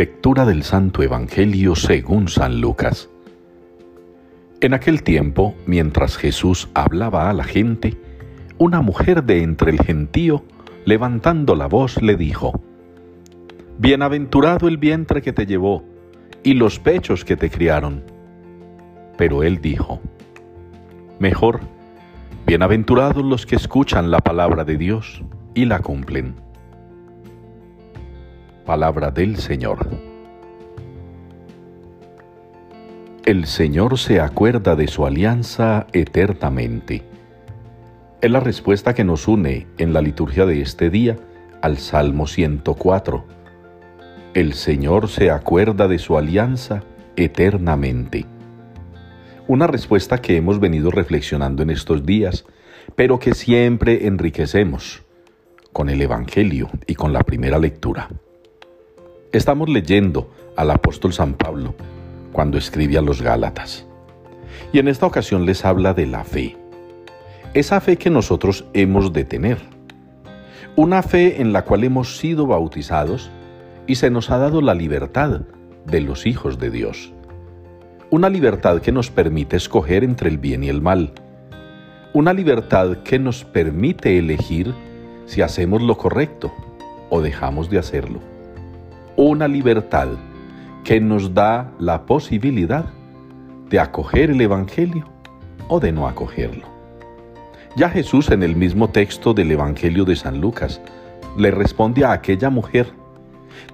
Lectura del Santo Evangelio según San Lucas. En aquel tiempo, mientras Jesús hablaba a la gente, una mujer de entre el gentío, levantando la voz, le dijo, Bienaventurado el vientre que te llevó y los pechos que te criaron. Pero él dijo, Mejor, bienaventurados los que escuchan la palabra de Dios y la cumplen. Palabra del Señor. El Señor se acuerda de su alianza eternamente. Es la respuesta que nos une en la liturgia de este día al Salmo 104. El Señor se acuerda de su alianza eternamente. Una respuesta que hemos venido reflexionando en estos días, pero que siempre enriquecemos con el Evangelio y con la primera lectura. Estamos leyendo al apóstol San Pablo cuando escribe a los Gálatas. Y en esta ocasión les habla de la fe. Esa fe que nosotros hemos de tener. Una fe en la cual hemos sido bautizados y se nos ha dado la libertad de los hijos de Dios. Una libertad que nos permite escoger entre el bien y el mal. Una libertad que nos permite elegir si hacemos lo correcto o dejamos de hacerlo una libertad que nos da la posibilidad de acoger el Evangelio o de no acogerlo. Ya Jesús en el mismo texto del Evangelio de San Lucas le responde a aquella mujer,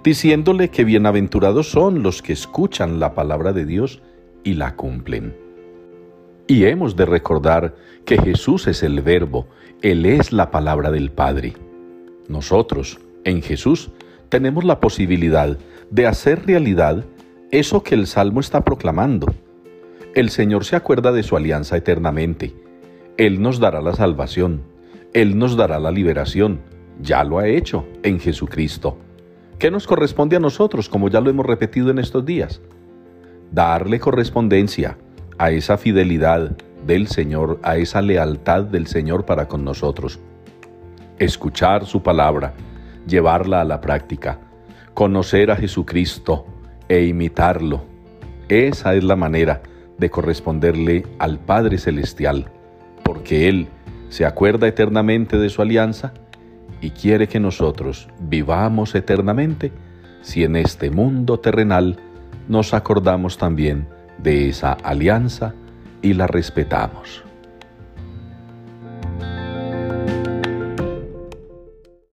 diciéndole que bienaventurados son los que escuchan la palabra de Dios y la cumplen. Y hemos de recordar que Jesús es el verbo, Él es la palabra del Padre. Nosotros, en Jesús, tenemos la posibilidad de hacer realidad eso que el Salmo está proclamando. El Señor se acuerda de su alianza eternamente. Él nos dará la salvación. Él nos dará la liberación. Ya lo ha hecho en Jesucristo. ¿Qué nos corresponde a nosotros, como ya lo hemos repetido en estos días? Darle correspondencia a esa fidelidad del Señor, a esa lealtad del Señor para con nosotros. Escuchar su palabra llevarla a la práctica, conocer a Jesucristo e imitarlo. Esa es la manera de corresponderle al Padre Celestial, porque Él se acuerda eternamente de su alianza y quiere que nosotros vivamos eternamente si en este mundo terrenal nos acordamos también de esa alianza y la respetamos.